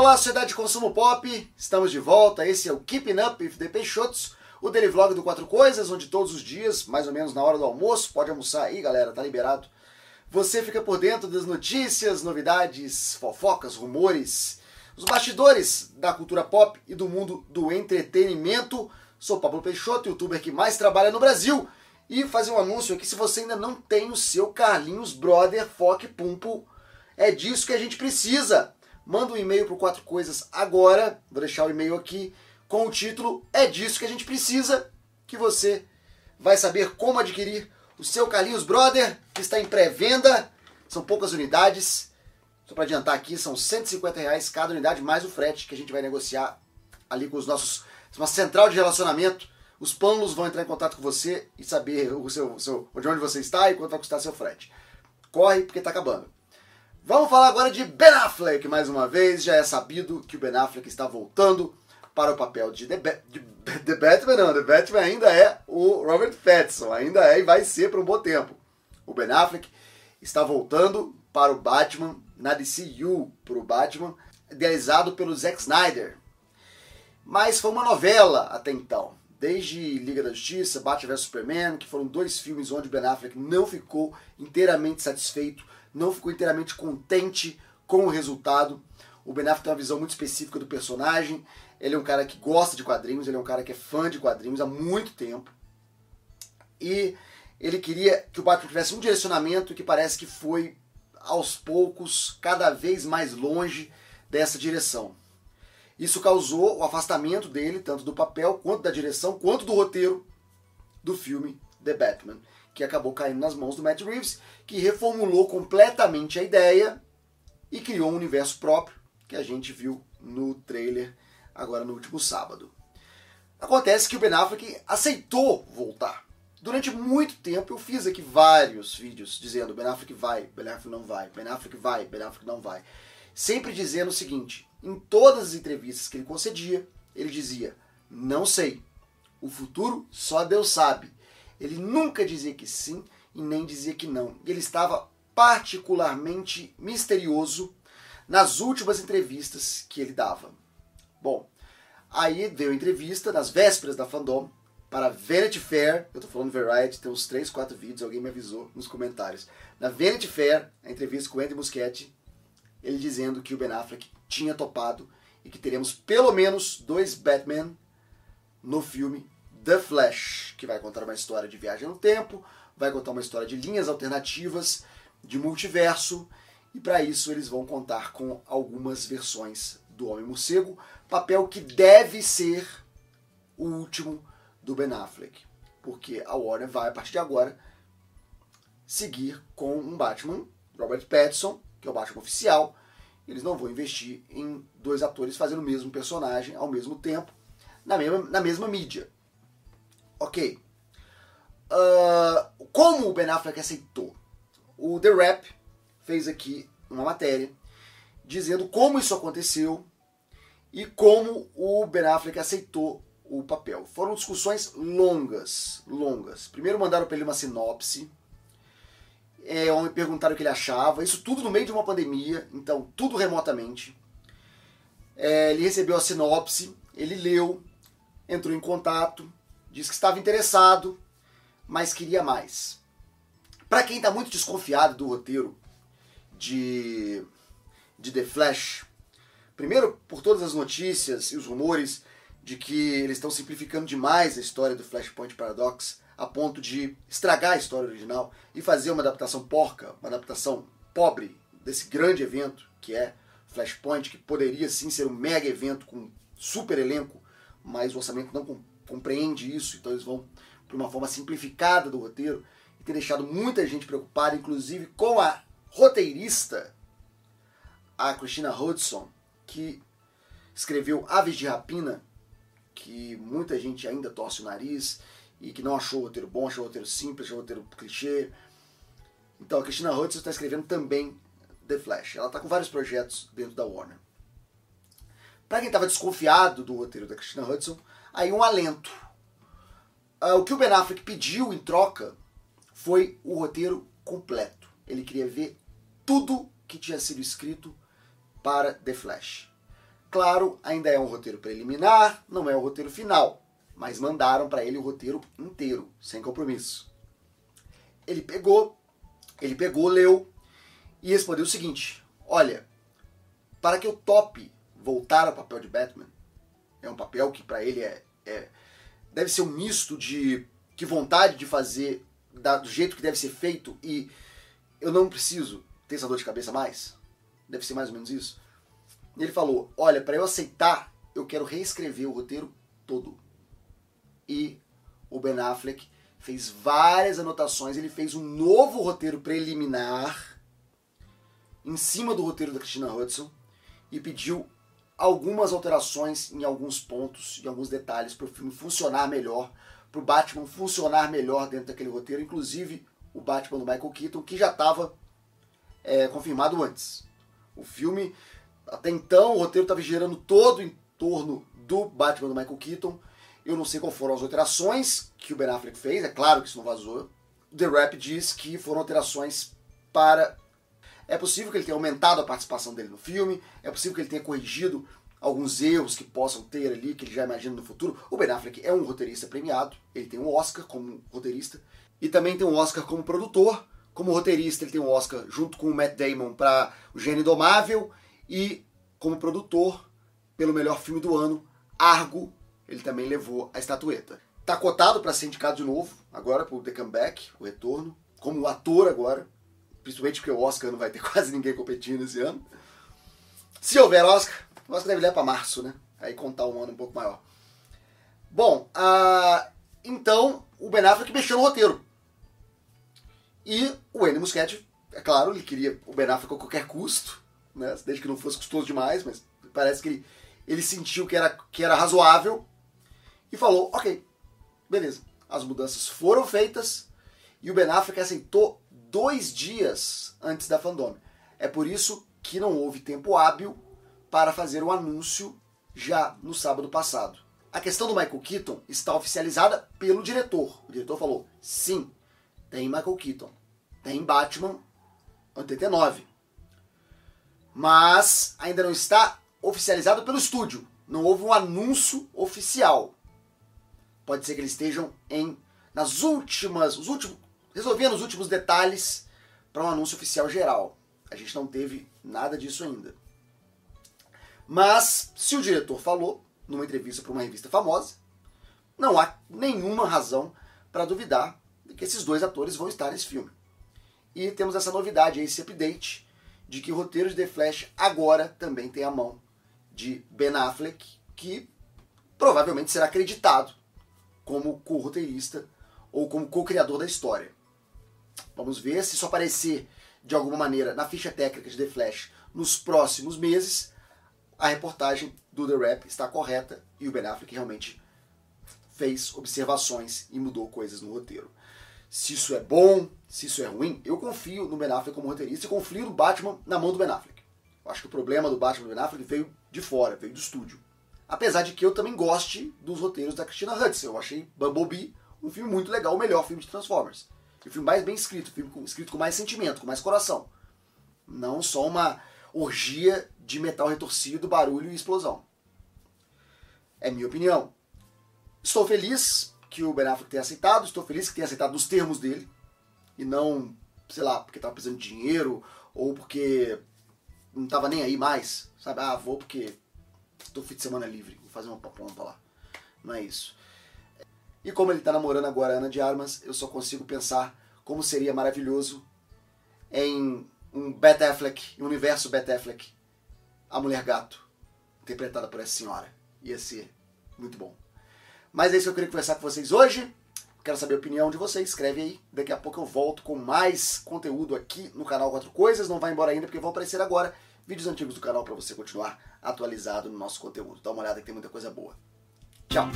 Olá, sociedade de consumo pop, estamos de volta. Esse é o Keeping Up with the Peixotos, o daily vlog do Quatro Coisas, onde todos os dias, mais ou menos na hora do almoço, pode almoçar aí, galera, tá liberado. Você fica por dentro das notícias, novidades, fofocas, rumores, os bastidores da cultura pop e do mundo do entretenimento. Sou Pablo Peixoto, youtuber que mais trabalha no Brasil. E fazer um anúncio aqui, se você ainda não tem o seu Carlinhos Brother Foque Pumpo, é disso que a gente precisa manda um e-mail para Quatro Coisas agora, vou deixar o e-mail aqui, com o título É disso que a gente precisa, que você vai saber como adquirir o seu Carlinhos Brother, que está em pré-venda, são poucas unidades, só para adiantar aqui, são 150 reais cada unidade, mais o frete que a gente vai negociar ali com os nossos, uma central de relacionamento, os panos vão entrar em contato com você e saber o seu, seu, de onde você está e quanto vai custar seu frete. Corre, porque está acabando. Vamos falar agora de Ben Affleck mais uma vez. Já é sabido que o Ben Affleck está voltando para o papel de The, de The Batman. Não, The Batman ainda é o Robert Pattinson, ainda é e vai ser por um bom tempo. O Ben Affleck está voltando para o Batman na DCU, para o Batman idealizado pelo Zack Snyder. Mas foi uma novela até então. Desde Liga da Justiça, Batman vs Superman, que foram dois filmes onde Ben Affleck não ficou inteiramente satisfeito não ficou inteiramente contente com o resultado. O Ben Affleck tem uma visão muito específica do personagem. Ele é um cara que gosta de quadrinhos, ele é um cara que é fã de quadrinhos há muito tempo. E ele queria que o Batman tivesse um direcionamento que parece que foi aos poucos cada vez mais longe dessa direção. Isso causou o afastamento dele, tanto do papel, quanto da direção, quanto do roteiro do filme The Batman que acabou caindo nas mãos do Matt Reeves, que reformulou completamente a ideia e criou um universo próprio que a gente viu no trailer agora no último sábado. Acontece que o Ben Affleck aceitou voltar. Durante muito tempo eu fiz aqui vários vídeos dizendo Ben Affleck vai, Ben Affleck não vai, Ben Affleck vai, Ben Affleck não vai. Sempre dizendo o seguinte, em todas as entrevistas que ele concedia, ele dizia, não sei, o futuro só Deus sabe. Ele nunca dizia que sim e nem dizia que não. Ele estava particularmente misterioso nas últimas entrevistas que ele dava. Bom, aí deu entrevista nas vésperas da fandom para Vanity Fair, eu tô falando Variety, tem uns 3, 4 vídeos, alguém me avisou nos comentários. Na Vanity Fair, a entrevista com Andy Muschietti, ele dizendo que o Ben Affleck tinha topado e que teremos pelo menos dois Batman no filme The Flash, que vai contar uma história de viagem no tempo, vai contar uma história de linhas alternativas, de multiverso, e para isso eles vão contar com algumas versões do Homem-Morcego, papel que deve ser o último do Ben Affleck, porque a Warner vai, a partir de agora, seguir com um Batman, Robert Pattinson, que é o Batman oficial, eles não vão investir em dois atores fazendo o mesmo personagem ao mesmo tempo, na mesma, na mesma mídia. Ok. Uh, como o Ben Affleck aceitou? O The Rap fez aqui uma matéria dizendo como isso aconteceu e como o Ben Affleck aceitou o papel. Foram discussões longas, longas. Primeiro mandaram para ele uma sinopse, é, perguntaram o que ele achava, isso tudo no meio de uma pandemia, então tudo remotamente. É, ele recebeu a sinopse, ele leu, entrou em contato, Diz que estava interessado, mas queria mais. Para quem está muito desconfiado do roteiro de, de The Flash, primeiro por todas as notícias e os rumores de que eles estão simplificando demais a história do Flashpoint Paradox a ponto de estragar a história original e fazer uma adaptação porca, uma adaptação pobre desse grande evento que é Flashpoint, que poderia sim ser um mega evento com super elenco, mas o orçamento não compreende isso, então eles vão para uma forma simplificada do roteiro e tem deixado muita gente preocupada, inclusive com a roteirista, a Christina Hudson, que escreveu Aves de Rapina, que muita gente ainda torce o nariz e que não achou o roteiro bom, achou o roteiro simples, achou o roteiro clichê. Então a Christina Hudson está escrevendo também The Flash. Ela está com vários projetos dentro da Warner. Para quem estava desconfiado do roteiro da Christina Hudson, aí um alento. Uh, o que o Ben Affleck pediu em troca foi o roteiro completo. Ele queria ver tudo que tinha sido escrito para The Flash. Claro, ainda é um roteiro preliminar, não é o roteiro final, mas mandaram para ele o roteiro inteiro, sem compromisso. Ele pegou, ele pegou, leu e respondeu o seguinte: Olha, para que eu tope voltar ao papel de Batman, é um papel que para ele é, é, deve ser um misto de que vontade de fazer da, do jeito que deve ser feito e eu não preciso ter essa dor de cabeça mais. Deve ser mais ou menos isso. E ele falou: Olha, para eu aceitar, eu quero reescrever o roteiro todo. E o Ben Affleck fez várias anotações. Ele fez um novo roteiro preliminar em cima do roteiro da Christina Hudson e pediu algumas alterações em alguns pontos, em alguns detalhes, para o filme funcionar melhor, para o Batman funcionar melhor dentro daquele roteiro, inclusive o Batman do Michael Keaton, que já estava é, confirmado antes. O filme, até então, o roteiro estava girando todo em torno do Batman do Michael Keaton. Eu não sei qual foram as alterações que o Ben Affleck fez, é claro que isso não vazou. The Rap diz que foram alterações para. É possível que ele tenha aumentado a participação dele no filme, é possível que ele tenha corrigido alguns erros que possam ter ali, que ele já imagina no futuro. O Ben Affleck é um roteirista premiado, ele tem um Oscar como roteirista, e também tem um Oscar como produtor. Como roteirista, ele tem um Oscar junto com o Matt Damon para O Gênio Indomável e como produtor pelo melhor filme do ano, Argo, ele também levou a estatueta. Tá cotado para ser indicado de novo, agora pro The Comeback, o retorno, como ator agora, principalmente porque o Oscar não vai ter quase ninguém competindo esse ano. Se houver Oscar, o Oscar deve levar para março, né? Aí contar um ano um pouco maior. Bom, uh, então o Ben Affleck mexeu no roteiro. E o Andy Muschietti, é claro, ele queria o Ben Affleck a qualquer custo, né? desde que não fosse custoso demais, mas parece que ele, ele sentiu que era, que era razoável e falou, ok, beleza. As mudanças foram feitas e o Ben Affleck aceitou dois dias antes da fandome. É por isso que não houve tempo hábil para fazer o anúncio já no sábado passado. A questão do Michael Keaton está oficializada pelo diretor. O diretor falou: sim, tem Michael Keaton, tem Batman 89. Mas ainda não está oficializado pelo estúdio. Não houve um anúncio oficial. Pode ser que eles estejam em nas últimas, os últimos, resolvendo os últimos detalhes para um anúncio oficial geral. A gente não teve nada disso ainda. Mas se o diretor falou numa entrevista para uma revista famosa, não há nenhuma razão para duvidar que esses dois atores vão estar nesse filme. E temos essa novidade, esse update, de que o roteiro de The Flash agora também tem a mão de Ben Affleck, que provavelmente será acreditado como co-roteirista ou como co-criador da história. Vamos ver se isso aparecer de alguma maneira na ficha técnica de The Flash nos próximos meses. A reportagem do The Rap está correta e o Ben Affleck realmente fez observações e mudou coisas no roteiro se isso é bom, se isso é ruim, eu confio no Ben Affleck como roteirista e confio no Batman na mão do Ben Affleck. Eu acho que o problema do Batman do Ben Affleck veio de fora, veio do estúdio. Apesar de que eu também goste dos roteiros da Christina Hudson. Eu achei Bumblebee um filme muito legal, o melhor filme de Transformers. O filme mais bem escrito, o filme escrito com mais sentimento, com mais coração. Não só uma orgia de metal retorcido, barulho e explosão. É minha opinião. Estou feliz que o Ben Affleck tenha aceitado, estou feliz que tenha aceitado nos termos dele, e não, sei lá, porque estava precisando de dinheiro, ou porque não estava nem aí mais, sabe? Ah, vou porque estou fim de semana livre, vou fazer uma ponta lá. Não é isso. E como ele está namorando agora a Ana de Armas, eu só consigo pensar como seria maravilhoso em um Bat Affleck, um universo Bat Affleck, a Mulher Gato, interpretada por essa senhora. Ia ser muito bom. Mas é isso que eu queria conversar com vocês hoje. Quero saber a opinião de vocês. Escreve aí. Daqui a pouco eu volto com mais conteúdo aqui no canal Quatro Coisas. Não vai embora ainda porque vão aparecer agora vídeos antigos do canal para você continuar atualizado no nosso conteúdo. Dá uma olhada que tem muita coisa boa. Tchau!